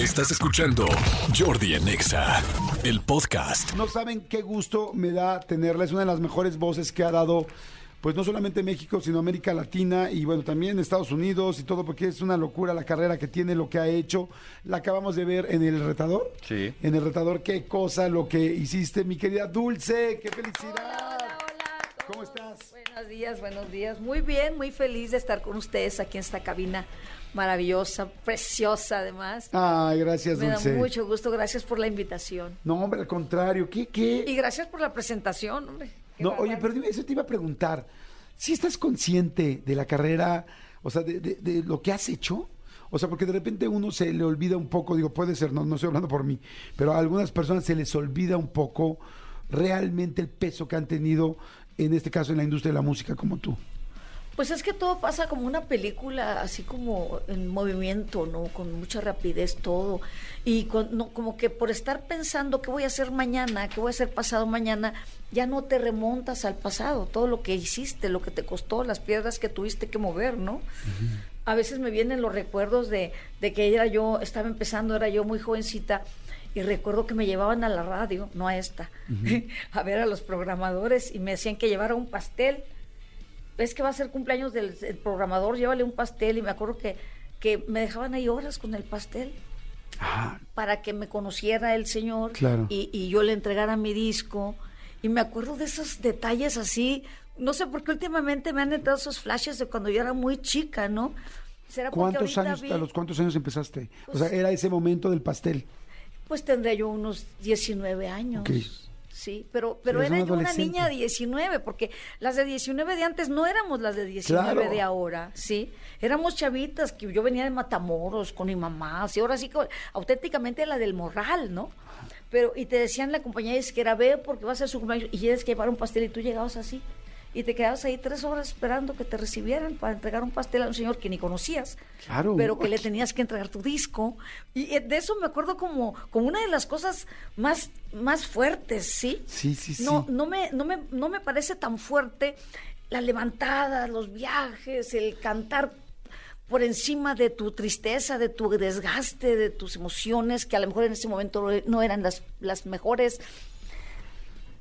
Estás escuchando Jordi en Exa, el podcast. No saben qué gusto me da tenerla. Es una de las mejores voces que ha dado, pues no solamente México, sino América Latina y bueno, también Estados Unidos y todo, porque es una locura la carrera que tiene, lo que ha hecho. La acabamos de ver en El Retador. Sí. En El Retador, qué cosa lo que hiciste, mi querida Dulce. ¡Qué felicidad! Hola, hola, hola. ¿Cómo estás? Buenos días, buenos días. Muy bien, muy feliz de estar con ustedes aquí en esta cabina maravillosa, preciosa además. Ay, gracias, Me da Dulce. mucho gusto, gracias por la invitación. No, hombre, al contrario. ¿Qué, qué? Y gracias por la presentación, hombre. Qué No, oye, pero dime, eso te iba a preguntar. ¿Si estás consciente de la carrera, o sea, de, de- de lo que has hecho? O sea, porque de repente uno se le olvida un poco, digo, puede ser, no, no estoy hablando por mí, pero a algunas personas se les olvida un poco realmente el peso que han tenido, en este caso, en la industria de la música como tú. Pues es que todo pasa como una película, así como en movimiento, ¿no? Con mucha rapidez todo. Y con- no, como que por estar pensando qué voy a hacer mañana, qué voy a hacer pasado mañana, ya no te remontas al pasado, todo lo que hiciste, lo que te costó, las piedras que tuviste que mover, ¿no? A veces me vienen los recuerdos de, de que era yo, estaba empezando, era yo muy jovencita. Y recuerdo que me llevaban a la radio, no a esta, a ver a los programadores y me decían que llevara un pastel ves que va a ser cumpleaños del, programador, llévale un pastel y me acuerdo que, que me dejaban ahí horas con el pastel Ah, para que me conociera el señor Claro. y, y yo le entregara mi disco. Y me acuerdo de esos detalles así, no sé por qué últimamente me han entrado esos flashes de cuando yo era muy chica, ¿no? ¿Será porque ¿Cuántos años, vi- a los cuántos años empezaste? O sea, Pues- era ese momento del pastel. Pues tendré yo unos 19 años. Sí, pero, pero era yo una niña de 19, porque las de 19 de antes no éramos las de 19 Claro. de ahora, ¿sí? Éramos chavitas, que yo venía de Matamoros con mi mamá, así, ahora sí, auténticamente la del morral, ¿no? Pero, y te decían la compañía que era ve porque va a ser su cumpleaños y tienes que llevar un pastel y tú llegabas así. Y te quedabas ahí tres horas esperando que te recibieran para entregar un pastel a un señor que ni conocías Claro. pero que le tenías que entregar tu disco. Y eh, de eso me acuerdo como, como una de las cosas más, más fuertes, ¿sí? Sí, sí, sí. No, no, me, no, me, no me parece tan fuerte la levantada, los viajes, el cantar por encima de tu tristeza, de tu desgaste, de tus emociones, que a lo mejor en ese momento no eran las, las mejores.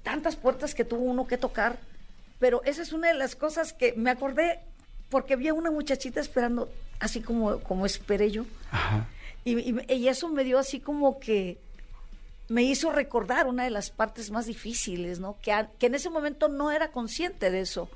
Tantas puertas que tuvo uno que tocar, pero esa es una de las cosas que me acordé porque vi a una muchachita esperando, así como, como esperé yo. Ajá. Y, y- y eso me dio así como que me hizo recordar una de las partes más difíciles, ¿no? Que, a- que en ese momento no era consciente de eso.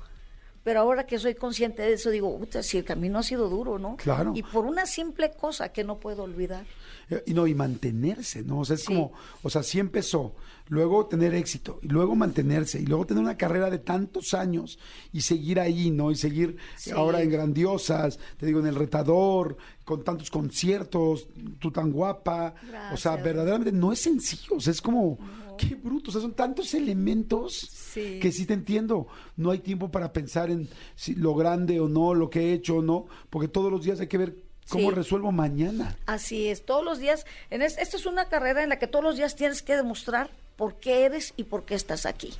Pero ahora que soy consciente de eso, digo, puta, si el camino ha sido duro, ¿no? Claro. Y por una simple cosa que no puedo olvidar. Eh, Y no, y mantenerse, ¿no? O sea, es Sí. como, o sea, sí empezó, luego tener éxito, y luego mantenerse, y luego tener una carrera de tantos años y seguir ahí, ¿no? Y seguir Sí. ahora en grandiosas, te digo, en el retador, con tantos conciertos, tú tan guapa. O sea, verdaderamente no es sencillo, o sea, es como, qué bruto, o sea, son tantos elementos Sí. que sí te entiendo. No hay tiempo para pensar en si lo grande o no, lo que he hecho o no, porque todos los días hay que ver cómo Sí. resuelvo mañana. Así es, todos los días, en es- esta es una carrera en la que todos los días tienes que demostrar por qué eres y por qué estás aquí.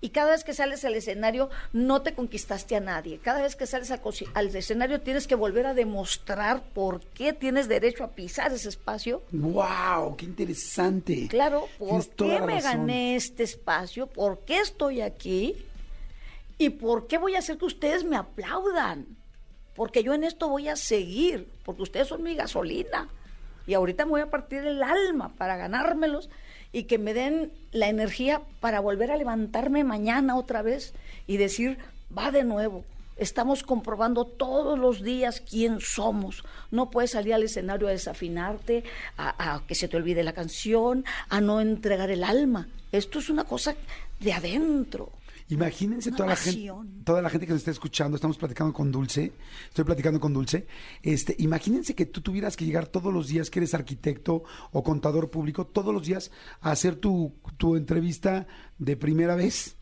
Y cada vez que sales al escenario no te conquistaste a nadie. Cada vez que sales a cosi- al escenario tienes que volver a demostrar por qué tienes derecho a pisar ese espacio. ¡Wow! ¡Qué interesante! Claro, ¿por qué me gané este espacio? ¿Por qué estoy aquí? ¿Y por qué voy a hacer que ustedes me aplaudan? Porque yo en esto voy a seguir, porque ustedes son mi gasolina. Y ahorita me voy a partir el alma para ganármelos y que me den la energía para volver a levantarme mañana otra vez y decir, va de nuevo. Estamos comprobando todos los días quién somos. No puedes salir al escenario a desafinarte, a, a que se te olvide la canción, a no entregar el alma. Esto es una cosa de adentro. Imagínense toda la gente, toda la gente que nos está escuchando, estamos platicando con Dulce, estoy platicando con Dulce. Este, imagínense que tú tuvieras que llegar todos los días, que eres arquitecto o contador público, todos los días a hacer tu, tu entrevista de primera vez.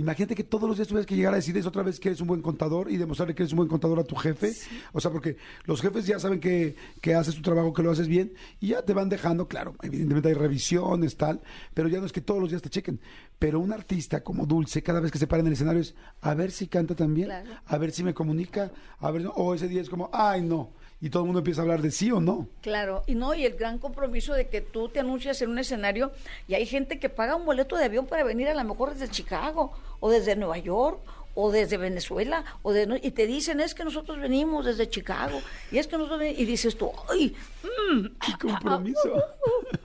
Imagínate que todos los días tuvieras que llegar a decirles otra vez que eres un buen contador y demostrarle que eres un buen contador a tu jefe. O sea, porque los jefes ya saben que, que haces tu trabajo, que lo haces bien y ya te van dejando, claro, evidentemente hay revisiones, tal, pero ya no es que todos los días te chequen. Pero un artista como Dulce, cada vez que se para en el escenario es a ver si canta también, Claro. a ver si me comunica, a ver, o ese día es como, ay, no. Y todo el mundo empieza a hablar de sí o no. Claro, y no, y el gran compromiso de que tú te anuncias en un escenario y hay gente que paga un boleto de avión para venir a lo mejor desde Chicago o desde Nueva York o desde Venezuela o de y te dicen es que nosotros venimos desde Chicago y es que nosotros ven-". y dices tú ay mm, ¡Qué compromiso!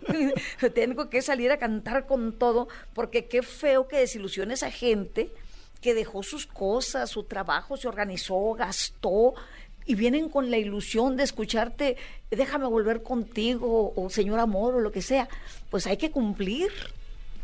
tengo que salir a cantar con todo porque qué feo que desilusiones a gente que dejó sus cosas su trabajo se organizó gastó y vienen con la ilusión de escucharte déjame volver contigo o señor amor o lo que sea pues hay que cumplir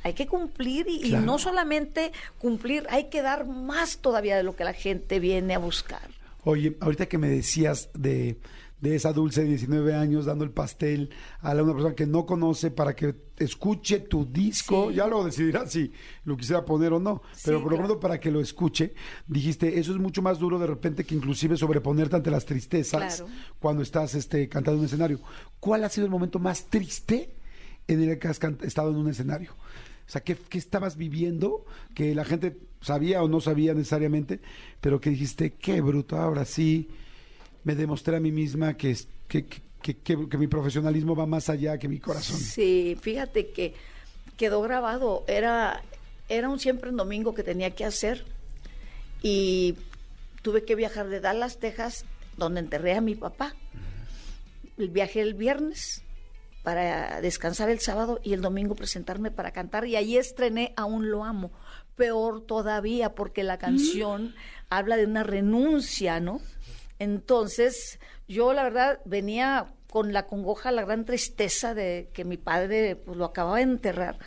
hay que cumplir y, no solamente cumplir, hay que dar más todavía de lo que la gente viene a buscar. Oye, ahorita que me decías de, de esa dulce de 19 años dando el pastel a la- una persona que no conoce para que escuche tu disco, Sí. ya luego decidirá si lo quisiera poner o no, pero por lo claro. pronto para que lo escuche, dijiste, eso es mucho más duro de repente que inclusive sobreponerte ante las tristezas Claro. cuando estás este, cantando en un escenario. ¿Cuál ha sido el momento más triste en el que has estado en un escenario? O sea, ¿qué, qué estabas viviendo que la gente sabía o no sabía necesariamente, pero que dijiste, qué bruto, ahora sí me demostré a mí misma que, que, que, que- mi profesionalismo va más allá que mi corazón? Sí, fíjate que quedó grabado, era, era un siempre en domingo que tenía que hacer y tuve que viajar de Dallas, Texas, donde enterré a mi papá. El viajé el viernes para descansar el sábado y el domingo presentarme para cantar y ahí estrené Aún lo amo. Peor todavía porque la canción habla de una renuncia, ¿no? Entonces, yo la verdad venía con la congoja, la gran tristeza de que mi padre pues, lo acababa de enterrar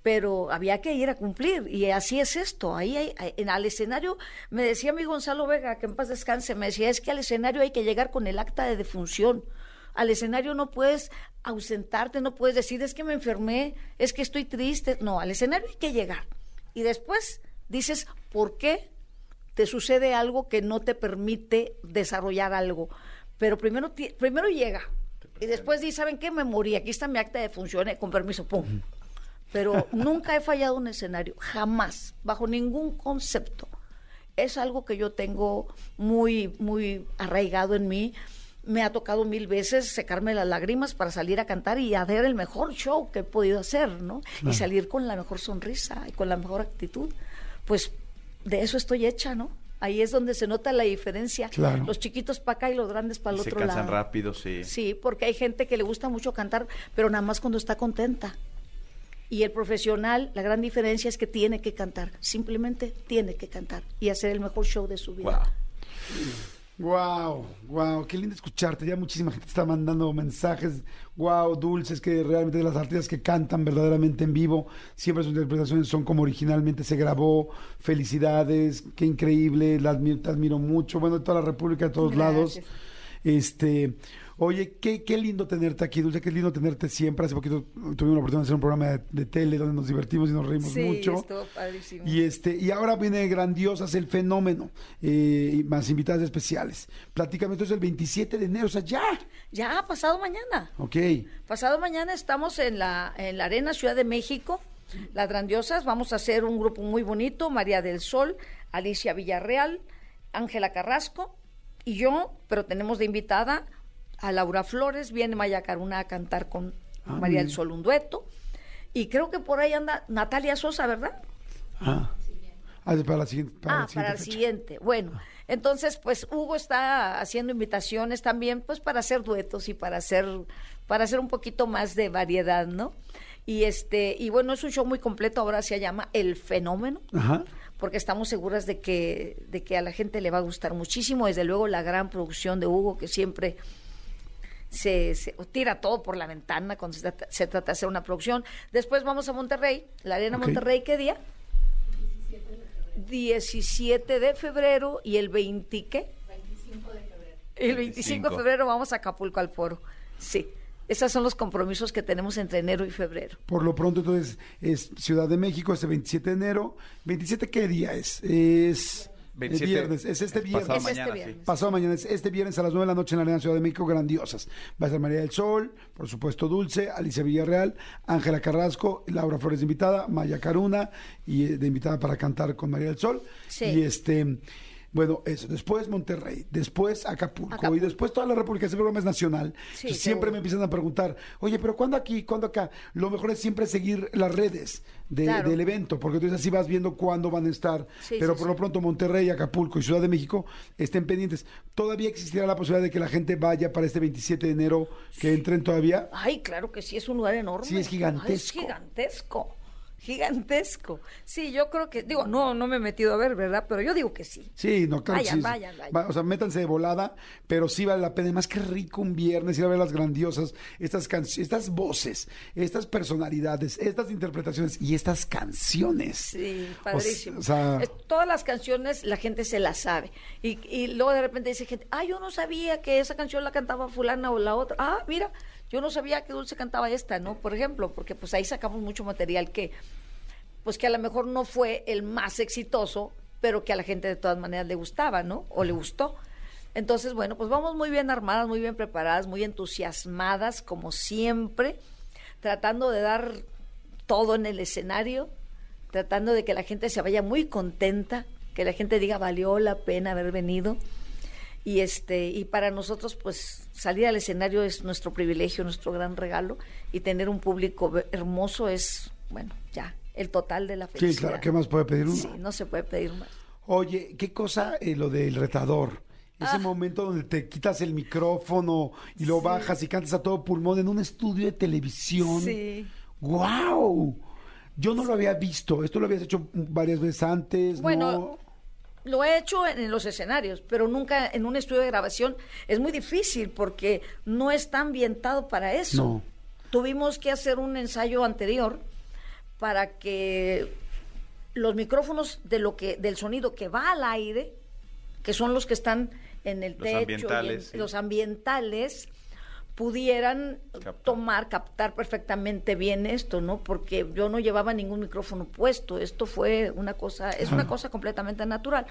pero había que ir a cumplir y así es esto. Ahí hay- en al escenario me decía mi Gonzalo Vega que en paz descanse, me decía es que al escenario hay que llegar con el acta de defunción. Al escenario no puedes ausentarte, no puedes decir es que me enfermé, es que estoy triste. No, al escenario hay que llegar. Y después dices por qué te sucede algo que no te permite desarrollar algo. Pero primero, primero llega. Y después dice, ¿saben qué? Me morí. Aquí está mi acta de función, eh, con permiso, pum. Pero nunca he fallado un escenario, jamás, bajo ningún concepto. Es algo que yo tengo muy, muy arraigado en mí. Me ha tocado mil veces secarme las lágrimas para salir a cantar y hacer el mejor show que he podido hacer, ¿no? Y salir con la mejor sonrisa y con la mejor actitud. Pues de eso estoy hecha, ¿no? Ahí es donde se nota la diferencia. Claro. Los chiquitos para acá y los grandes para el Se otro cansan lado. rápido, sí. Sí, porque hay gente que le gusta mucho cantar, pero nada más cuando está contenta. Y el profesional, la gran diferencia es que tiene que cantar, simplemente tiene que cantar y hacer el mejor show de su vida. Wow. Wow, wow, qué lindo escucharte. Ya muchísima gente está mandando mensajes. Wow, dulces, que realmente de las artistas que cantan verdaderamente en vivo, siempre sus interpretaciones son como originalmente se grabó. Felicidades, qué increíble, la admi- te admiro mucho. Bueno, de toda la República, de todos lados. Este, oye, qué, qué lindo tenerte aquí, Dulce, qué lindo tenerte siempre. Hace poquito tuvimos la oportunidad de hacer un programa de, de tele donde nos divertimos y nos reímos Sí, mucho. estuvo padrísimo. Y este, y ahora viene Grandiosas el fenómeno, eh, y más invitadas especiales. Platícame, entonces el 27 de enero, o sea, ya. Ya, pasado mañana. Ok. Pasado mañana estamos en la, en la Arena Ciudad de México, las grandiosas. Vamos a hacer un grupo muy bonito: María del Sol, Alicia Villarreal, Ángela Carrasco y yo, pero tenemos de invitada a Laura Flores. Viene Maya Caruna a cantar con Ah, María del. Sol un dueto. Y creo que por ahí anda Natalia Sosa, ¿verdad? Ah, Ah, para la siguiente. Para ah, la siguiente para el siguiente. Bueno, entonces, pues Hugo está haciendo invitaciones también, pues para hacer duetos y para hacer, para hacer un poquito más de variedad, ¿no? Y este, y bueno, es un show muy completo, ahora se llama El Fenómeno, Ajá. Porque estamos seguras de que, de que a la gente le va a gustar muchísimo, desde luego la gran producción de Hugo, que siempre se, se tira todo por la ventana cuando se trata, se trata de hacer una producción. Después vamos a Monterrey, la Arena. Monterrey, ¿qué día? 17 de febrero y el 20 ¿qué? 25 de febrero. El 25 de 25. febrero vamos a Acapulco al foro. Sí. Esos son los compromisos que tenemos entre enero y febrero. Por lo pronto, entonces, es Ciudad de México, este 27 de enero. ¿27 qué día es? Es 27, el viernes, es este es viernes. pasado Es este mañana, viernes. sí. Pasado mañana, es este viernes a las 9 de la noche en la Arena Ciudad de México, grandiosas. Va a ser María del Sol, por supuesto Dulce, Alicia Villarreal, Ángela Carrasco, Laura Flores de invitada, Maya Caruna y eh, de invitada para cantar con María del Sol. Sí. Y este Bueno, eso. Después Monterrey, después Acapulco, Acapulco. y después toda la República. Ese programa es nacional. Sí, siempre me empiezan a preguntar, oye, pero ¿cuándo aquí? ¿Cuándo acá? Lo mejor es siempre seguir las redes de- Claro. del evento, porque entonces así vas viendo cuándo van a estar. Sí, pero sí, por lo pronto Monterrey, Acapulco y Ciudad de México estén pendientes. ¿Todavía existirá la posibilidad de que la gente vaya para este 27 de enero, que entren todavía? Ay, claro que sí, es un lugar enorme. Sí, es gigantesco. Ay, es gigantesco. Gigantesco. Sí, yo creo que, digo, no, no me he metido a ver, ¿verdad? Pero yo digo que sí. Sí, no, claro Vayan, sí. vayan, vayan. Va- o sea, métanse de volada, pero sí vale la pena. Más que rico un viernes ir a ver las grandiosas, estas canciones, estas voces, estas personalidades, estas interpretaciones y estas canciones. Sí, padrísimo. O, sea, todas las canciones la gente se las sabe. Y, y luego de repente dice gente, ah, yo no sabía que esa canción la cantaba fulana o la otra. Ah, mira, yo no sabía que Dulce cantaba esta, ¿no? Por ejemplo, porque pues ahí sacamos mucho material que, pues que a lo mejor no fue el más exitoso, pero que a la gente de todas maneras le gustaba, ¿no? O le gustó. Entonces, bueno, pues vamos muy bien armadas, muy bien preparadas, muy entusiasmadas, como siempre, tratando de dar todo en el escenario, tratando de que la gente se vaya muy contenta, que la gente diga valió la pena haber venido. Y este, y para nosotros, pues, salir al escenario es nuestro privilegio, nuestro gran regalo, y tener un público hermoso es, bueno, ya, el total de la sí, felicidad. claro, ¿qué más puede pedir uno? Sí, no se puede pedir más. Oye, ¿qué cosa eh, lo del retador? Ese Ah. momento donde te quitas el micrófono y lo bajas y cantas a todo pulmón en un estudio de televisión. Sí. ¡Guau! Yo no lo había visto. Esto lo habías hecho varias veces antes, Bueno, ¿no? Lo he hecho en, los escenarios, pero nunca en un estudio de grabación. Es muy difícil porque no está ambientado para eso. No. Tuvimos que hacer un ensayo anterior para que los micrófonos de lo que del sonido que va al aire, que son los que están en el Los techo, y en- sí. los ambientales pudieran Captar. tomar, captar perfectamente bien esto, ¿no? Porque yo no llevaba ningún micrófono puesto, esto fue una cosa, es una cosa completamente natural.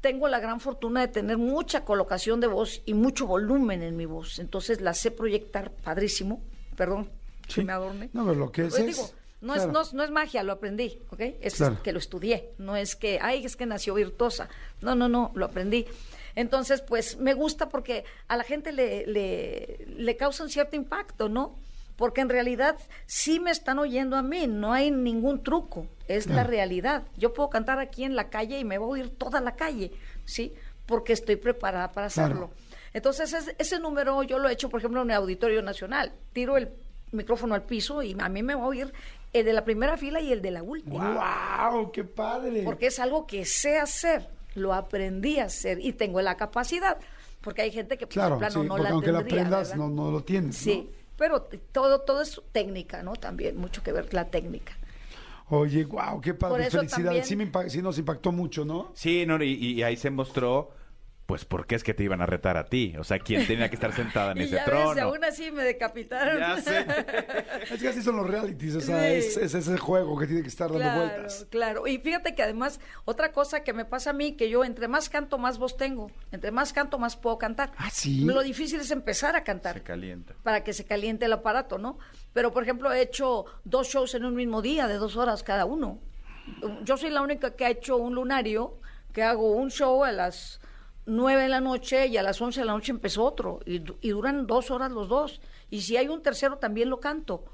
Tengo la gran fortuna de tener mucha colocación de voz y mucho volumen en mi voz, entonces la sé proyectar padrísimo, perdón, Sí. que me adorne. No, pero lo que es Pues es- digo, no, claro. es, no, es- no es magia, lo aprendí, ¿ok? Es Claro. que lo estudié, no es que, ay, es que nació virtuosa. No, no, no, lo aprendí. Entonces, pues me gusta porque a la gente le, le, le causa un cierto impacto, ¿no? Porque en realidad sí me están oyendo a mí, no hay ningún truco, es la realidad. Yo puedo cantar aquí en la calle y me va a oír toda la calle, ¿sí? Porque estoy preparada para Claro. hacerlo. Entonces, es- ese número yo lo he hecho, por ejemplo, en el Auditorio Nacional. Tiro el micrófono al piso y a mí me va a oír el de la primera fila y el de la última. ¡Wow! ¡Qué padre! Porque es algo que sé hacer, lo aprendí a hacer y tengo la capacidad. Porque hay gente que pues, Claro, plano sí, no la aunque la tendría, aprendas, ¿verdad? no, no lo tienes. Sí, ¿no? pero todo, todo es técnica, ¿no? También, mucho que ver la técnica. Oye, wow, qué padre. Por eso Felicidades. también- Sí, me impa- sí nos impactó mucho, ¿no? Sí, no, y, y ahí se mostró, pues, por qué es que te iban a retar a ti. O sea, quién tenía que estar sentada en y ese ya trono. ves, aún así me decapitaron. Ya sé. Es que así son los realities, o sea, Sí. es, es ese juego que tiene que estar dando Claro, vueltas. claro. Y fíjate que además, otra cosa que me pasa a mí, que yo entre más canto, más voz tengo. Entre más canto, más puedo cantar. Ah, ¿sí? Lo difícil es empezar a cantar. Se calienta. Para que se caliente el aparato, ¿no? Pero, por ejemplo, he hecho dos shows en un mismo día, de dos horas cada uno. Yo soy la única que ha hecho un lunario, que hago un show a las nueve de la noche y a las once de la noche empezó otro. Y, y duran dos horas los dos. Y si hay un tercero, también lo canto.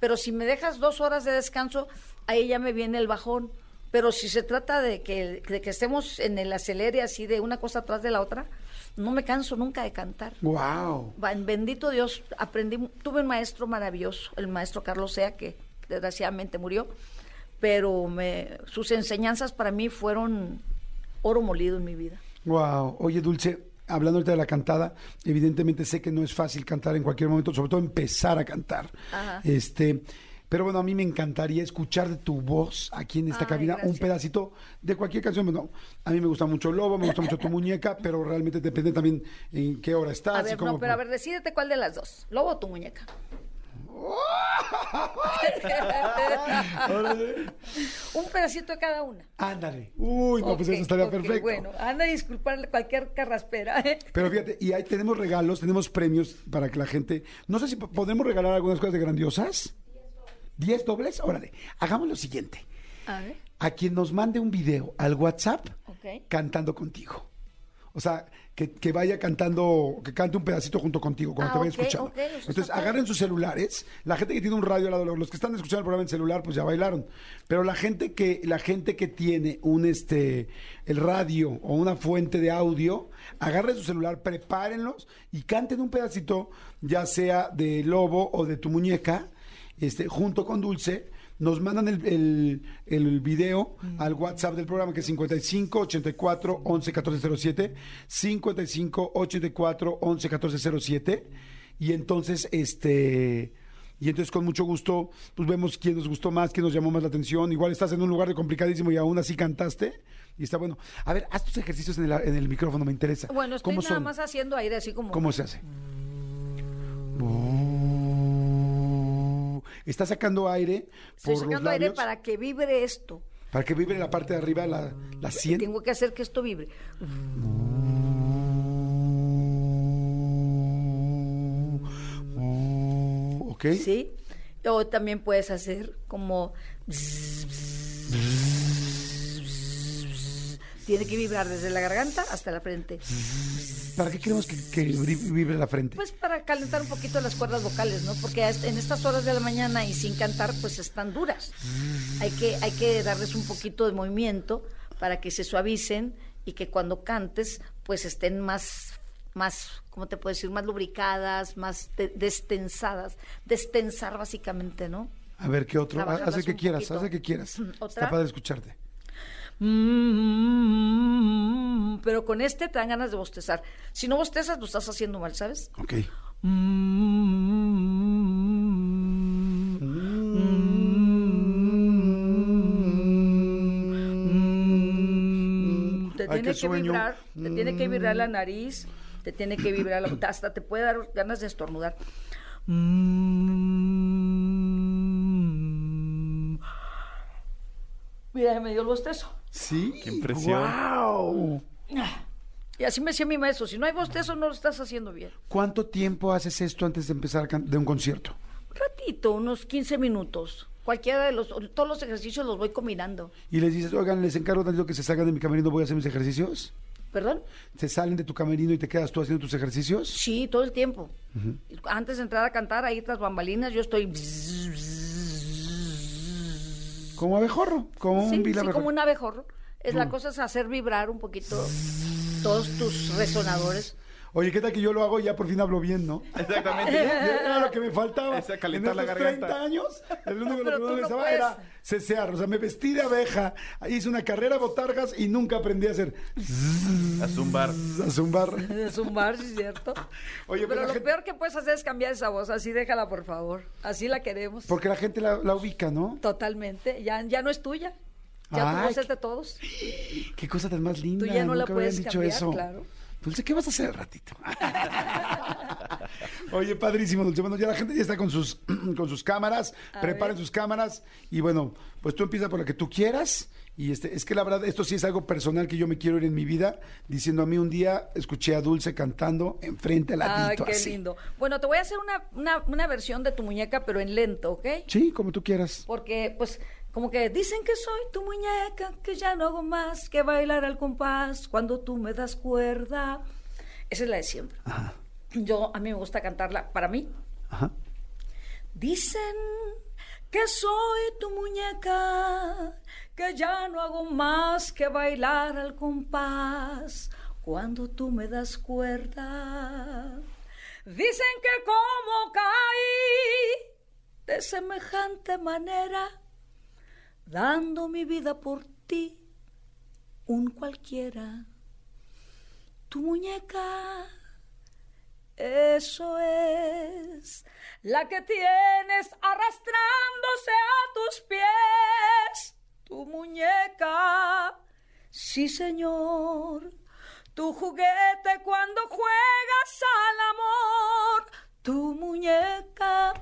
Pero si me dejas dos horas de descanso, ahí ya me viene el bajón. Pero si se trata de que, de que estemos en el acelere así de una cosa atrás de la otra, no me canso nunca de cantar. Wow. Bendito Dios, aprendí, tuve un maestro maravilloso, el maestro Carlos Sea, que desgraciadamente murió, pero me, sus enseñanzas para mí fueron oro molido en mi vida. Wow. Oye, Dulce, hablando ahorita de la cantada, evidentemente sé que no es fácil cantar en cualquier momento, sobre todo empezar a cantar. Ajá. Este, pero bueno, a mí me encantaría escuchar de tu voz aquí en esta Ay, cabina un pedacito de cualquier canción. Bueno, a mí me gusta mucho Lobo, me gusta mucho tu muñeca, pero realmente depende también en qué hora estás. A y ver, cómo- no, pero a ver, decídete cuál de las dos, lobo o tu muñeca. Órale. Un pedacito de cada una. Ándale. Uy, no, pues eso estaría perfecto. Bueno, anda a disculpar cualquier carraspera. ¿eh? Pero fíjate, y ahí tenemos regalos, tenemos premios para que la gente. No sé si po- podemos regalar algunas cosas de grandiosas. ¿Diez dobles? Órale. Hagamos lo siguiente. A ver, A quien nos mande un video al WhatsApp, cantando contigo. O sea, que, que vaya cantando, que cante un pedacito junto contigo cuando Ah, te vaya ok, escuchando. Entonces, agarren sus celulares. La gente que tiene un radio al lado, los que están escuchando el programa en celular, pues ya bailaron. Pero la gente que, la gente que tiene un este el radio o una fuente de audio, agarren su celular, prepárenlos y canten un pedacito, ya sea de Lobo o de tu muñeca, este, junto con Dulce. Nos mandan el, el, el video al WhatsApp del programa que es 55 84 11 14 07 55 84 11 14 07 y entonces este y entonces con mucho gusto pues vemos quién nos gustó más, quién nos llamó más la atención. Igual estás en un lugar de complicadísimo y aún así cantaste y está bueno. A ver, haz tus ejercicios en el, en el micrófono, me interesa. Bueno, estoy ¿Cómo nada son? más haciendo aire así como... ¿Cómo se hace? Está sacando aire Estoy por los sacando aire labios para que vibre esto. para que vibre la parte de arriba, la, la sien. Tengo que hacer que esto vibre. ¿Ok? ¿Sí? O también puedes hacer como... Tiene que vibrar desde la garganta hasta la frente. ¿Para qué queremos que, que vibre la frente? Pues para calentar un poquito las cuerdas vocales, ¿no? Porque en estas horas de la mañana y sin cantar, pues están duras. Hay que, hay que darles un poquito de movimiento para que se suavicen y que cuando cantes, pues estén más, más, ¿cómo te puedo decir? Más lubricadas, más de- destensadas. Destensar básicamente, ¿no? A ver, ¿qué otro? El que quieras, el que quieras. Está padre escucharte. Mm, Pero con este te dan ganas de bostezar. Si no bostezas, lo estás haciendo mal, ¿sabes? Ok. Te Ay, tiene que vibrar, te tiene que vibrar la nariz, te tiene que vibrar la hasta te puede dar ganas de estornudar. Mira, me dio el bostezo. Sí. Qué impresión. ¡Wow! Y así me decía mi maestro, si no hay bostezo no lo estás haciendo bien. ¿Cuánto tiempo haces esto antes de empezar de un concierto? Un ratito, unos 15 minutos. Cualquiera de los, todos los ejercicios los voy combinando. Y les dices, oigan, les encargo tantito que se salgan de mi camerino, voy a hacer mis ejercicios. ¿Perdón? Se salen de tu camerino y te quedas tú haciendo tus ejercicios. Sí, todo el tiempo. Antes de entrar a cantar, ahí tras bambalinas, yo estoy... Como abejorro, como Sí, un vil sí, como un abejorro. Es la cosa es hacer vibrar un poquito todos tus resonadores. Oye, ¿qué tal que yo lo hago y ya por fin hablo bien, no? Exactamente. Era lo que me faltaba. Esa calentar en la garganta. 30 años, el único que no puedes. era cesear. O sea, me vestí de abeja, hice una carrera botargas y nunca aprendí a hacer A zumbar. a zumbar. De zumbar, sí cierto. Oye, Pero pero la lo gente- peor que puedes hacer es cambiar esa voz. Así déjala, por favor. Así la queremos. Porque la gente la, la ubica, ¿no? Totalmente. Ya, ya no es tuya. Ya tu Ay, voz es de todos. Qué cosa tan más linda. Tú ya no la nunca habían puedes dicho cambiar, eso. claro. Dulce, ¿qué vas a hacer al ratito? Oye, padrísimo, Dulce. Bueno, ya la gente ya está con sus, con sus cámaras. A Preparen ver. sus cámaras. Y bueno, pues tú empieza por la que tú quieras. Y este, es que la verdad, esto sí es algo personal que yo me quiero ir en mi vida. Diciendo a mí un día, escuché a Dulce cantando enfrente al Ay, ladito. qué así. lindo. Bueno, te voy a hacer una, una, una versión de tu muñeca, pero en lento, ¿ok? Sí, como tú quieras. Porque, pues, como que dicen que soy tu muñeca, que ya no hago más que bailar al compás cuando tú me das cuerda. Esa es la de siempre. Ajá. Yo, a mí me gusta cantarla para mí. Ajá. Dicen que soy tu muñeca, que ya no hago más que bailar al compás cuando tú me das cuerda. Dicen que como caí de semejante manera, dando mi vida por ti, un cualquiera. Tu muñeca eso es la que tienes arrastrándose a tus pies, tu muñeca. Sí, señor, tu juguete cuando juegas al amor, tu muñeca.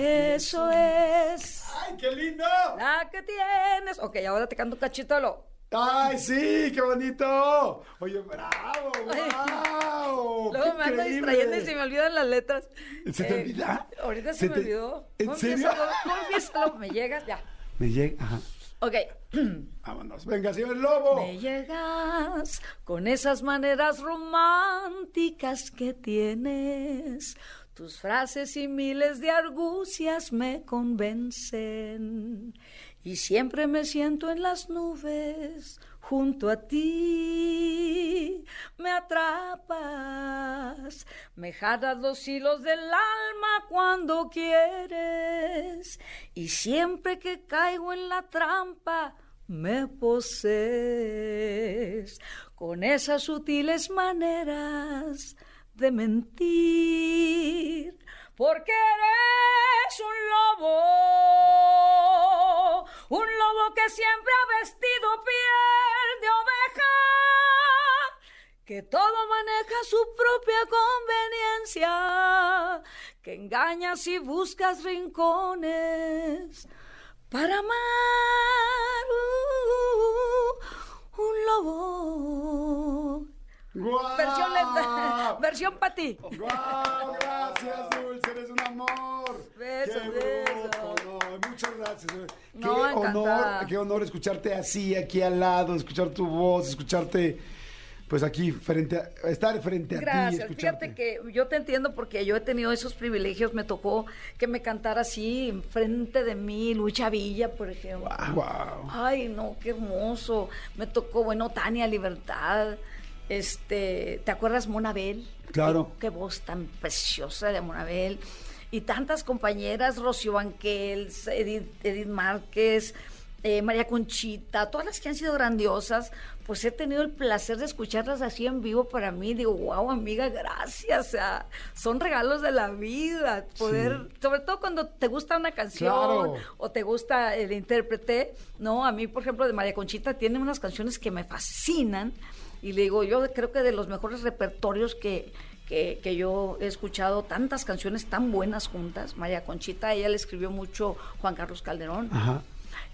Eso es ¡Ay, qué lindo! la que tienes. Ok, ahora te canto un cachito de lo. ¡Ay, sí! ¡Qué bonito! Oye, bravo, wow. Luego me ando distrayendo y se me olvidan las letras. ¿Se te Eh, olvida? Ahorita se, ¿Se me te- olvidó. ¿En serio? me llegas ya. Me llega, ajá. Ok. Vámonos. Venga, señor Lobo. Me llegas con esas maneras románticas que tienes. Tus frases y miles de argucias me convencen. Y siempre me siento en las nubes junto a ti. Me atrapas, me jalas los hilos del alma cuando quieres. Y siempre que caigo en la trampa, me posees con esas sutiles maneras de mentir, porque eres un lobo, un lobo que siempre ha vestido piel de oveja, que todo maneja su propia conveniencia, que engañas y buscas rincones para amar uh, un lobo. ¡Guau! Versión versión para ti. ¡Guau! Gracias, Dulce, eres un amor. Besos, Qué besos. no, muchas gracias. Qué No, honor, qué honor escucharte así, aquí al lado, escuchar tu voz, escucharte, pues aquí frente a, estar frente a ti, Gracias. Fíjate que yo te entiendo porque yo he tenido esos privilegios. Me tocó que me cantara así enfrente de mí, Lucha Villa, por ejemplo. Wow. Ay, no, qué hermoso. Me tocó, bueno, Tania Libertad. Este, ¿te acuerdas Monabel? Claro. Qué, qué voz tan preciosa de Monabel. Y tantas compañeras, Rocío Banquels, Edith, Edith Márquez, eh, María Conchita, todas las que han sido grandiosas, pues he tenido el placer de escucharlas así en vivo para mí. Digo, wow, amiga, gracias. O sea, son regalos de la vida. Poder, sobre todo cuando te gusta una canción Claro. o te gusta el intérprete, ¿no? A mí, por ejemplo, de María Conchita tiene unas canciones que me fascinan y le digo, yo creo que de los mejores repertorios que, que, que yo he escuchado, tantas canciones tan buenas juntas. María Conchita, ella le escribió mucho Juan Carlos Calderón. Ajá.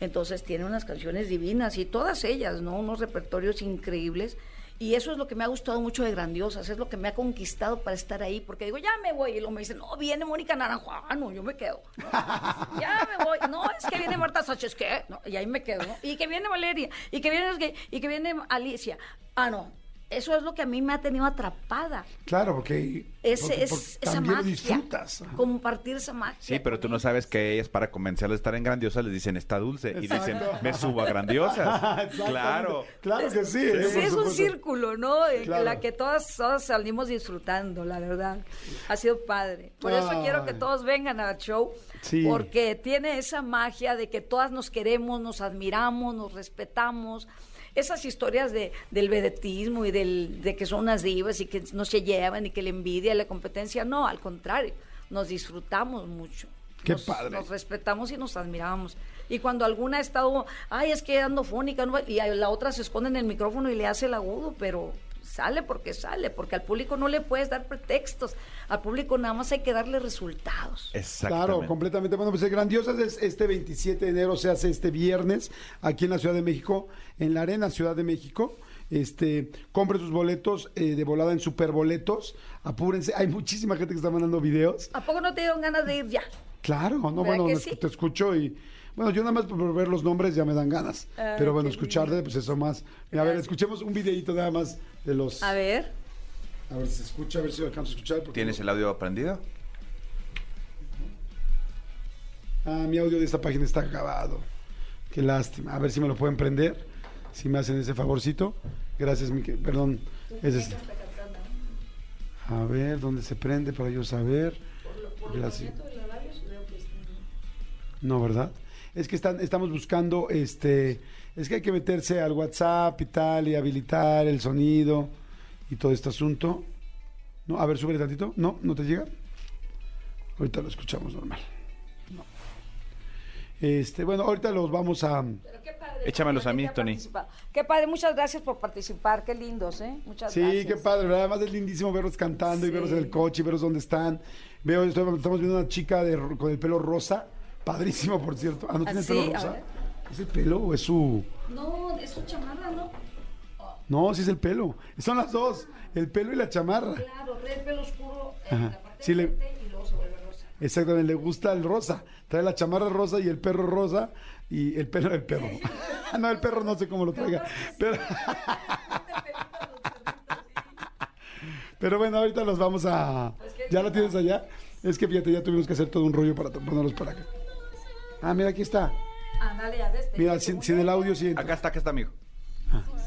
Entonces tiene unas canciones divinas y todas ellas, ¿no? Unos repertorios increíbles. Y eso es lo que me ha gustado mucho de Grandiosas, es lo que me ha conquistado para estar ahí, porque digo, ya me voy, y luego me dicen, no, viene Mónica Naranjo, ah, no, yo me quedo. ¿no? ya me voy, no, es que viene Marta Sánchez, ¿qué? No, y ahí me quedo, ¿no? Y que viene Valeria, y que viene, y que viene Alicia. Ah, no, eso es lo que a mí me ha tenido atrapada. Claro, porque, Ese, porque- es, porque esa magia. disfrutas. Compartir esa magia. Sí, pero tú no sabes que ellas para convencerles de estar en grandiosa les dicen está dulce y dicen Exacto. me subo a grandiosas. Claro. Claro que sí. ¿eh? Sí, Por es un círculo, ¿no? En Claro. la que todas, todas salimos disfrutando, la verdad. Ha sido padre. Por eso Ay. quiero que todos vengan al show, Sí. porque tiene esa magia de que todas nos queremos, nos admiramos, nos respetamos. Esas historias de, del vedetismo y del, de que son unas divas y que no se llevan y que la envidia, la competencia, no, al contrario, nos disfrutamos mucho. Qué nos, padre. Nos respetamos y nos admiramos. Y cuando alguna ha estado, ay, es que ando fónica, no va-", y la otra se esconde en el micrófono y le hace el agudo, pero sale porque sale, porque al público no le puedes dar pretextos, al público nada más hay que darle resultados. Exactamente. Claro, completamente. Bueno, pues el Grandiosas es este 27 de enero, se hace este viernes aquí en la Ciudad de México, en la Arena Ciudad de México. Este, compre sus boletos eh, de volada en Superboletos. Apúrense, hay muchísima gente que está mandando videos. ¿A poco no te dieron ganas de ir ya? Claro, no, ¿Verdad bueno, sí? te escucho y bueno, yo nada más por ver los nombres ya me dan ganas. Ay, Pero bueno, escucharte, pues eso más. Mira, a ver, escuchemos un videito nada más de los. A ver. A ver si se escucha, a ver si lo alcanzo a escuchar. porque ¿Tienes no- el audio aprendido? Ah, mi audio de esta página está acabado. Qué lástima. A ver si me lo pueden prender. Si me hacen ese favorcito. Gracias, mi Perdón. Es este. A ver, ¿dónde se prende para yo saber? Gracias. No, ¿verdad? Es que están, estamos buscando, este, es que hay que meterse al WhatsApp y tal, y habilitar el sonido y todo este asunto. No, a ver, súbele tantito. No, no te llega. Ahorita lo escuchamos normal. No. Este, bueno, ahorita los vamos a. Padre. Échamelos a mí, Tony. Qué padre, muchas gracias por participar, qué lindos, ¿eh? Muchas Sí, gracias. qué padre, ¿verdad? Además es lindísimo verlos cantando y verlos en el coche y verlos dónde están. Veo, estamos viendo una chica de, con el pelo rosa, padrísimo, por cierto. Ah, ¿no tiene ¿Ah, el pelo rosa? ¿Es el pelo o es su...? No, es su chamarra, ¿no? No, sí es el pelo. Son las dos, el pelo y la chamarra. Claro, trae el pelo oscuro Ajá. la parte Sí, de le- y luego se vuelve rosa. Exactamente, le gusta el rosa. Trae la chamarra rosa y el perro rosa y el perro, el perro. no, el perro no sé cómo lo traiga. Pero, pero bueno, ahorita los vamos a... ¿Ya lo tienes allá? Es que fíjate, ya tuvimos que hacer todo un rollo para ponerlos para acá. Ah, mira, aquí está. Ándale, ya ves. Mira, sin, sin el audio, sí. Acá está, acá está, amigo.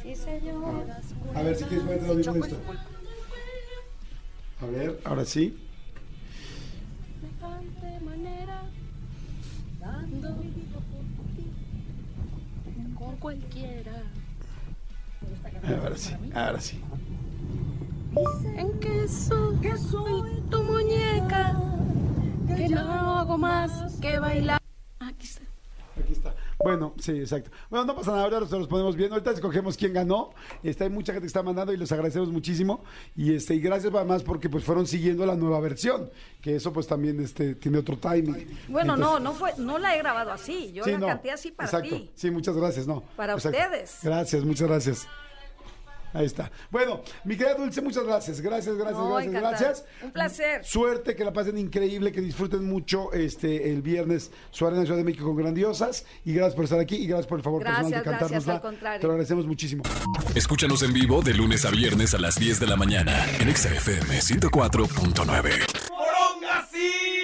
Sí, señor. A ver si quieres ponerte el audio con esto. A ver, ahora sí. semejante manera, dando mi vida por ti, con cualquiera. Ahora sí, ahora sí. En que soy tu muñeca, que no hago más que bailar. Aquí está. Aquí está. Bueno, sí, exacto. Bueno, no pasa nada, ahora se los ponemos bien. Ahorita escogemos quién ganó. Este, hay mucha gente que está mandando y les agradecemos muchísimo. Y este, y gracias además porque pues fueron siguiendo la nueva versión, que eso pues también este tiene otro timing. Bueno, no, no fue, no la he grabado así. Yo Sí, la no, canté así para exacto. ti. Sí, muchas gracias, no. Para Exacto. ustedes. Gracias, muchas gracias. Ahí está. Bueno, mi querida Dulce, muchas gracias. Gracias, gracias, No, gracias, encantada. gracias. Un placer. Suerte, que la pasen increíble, que disfruten mucho este el viernes su Arena Ciudad de México con grandiosas. Y gracias por estar aquí y gracias por el favor Gracias, personal de gracias, cantárnosla. al contrario. Te lo agradecemos muchísimo. Escúchanos en vivo de lunes a viernes a las 10 de la mañana en Exa FM 104.9.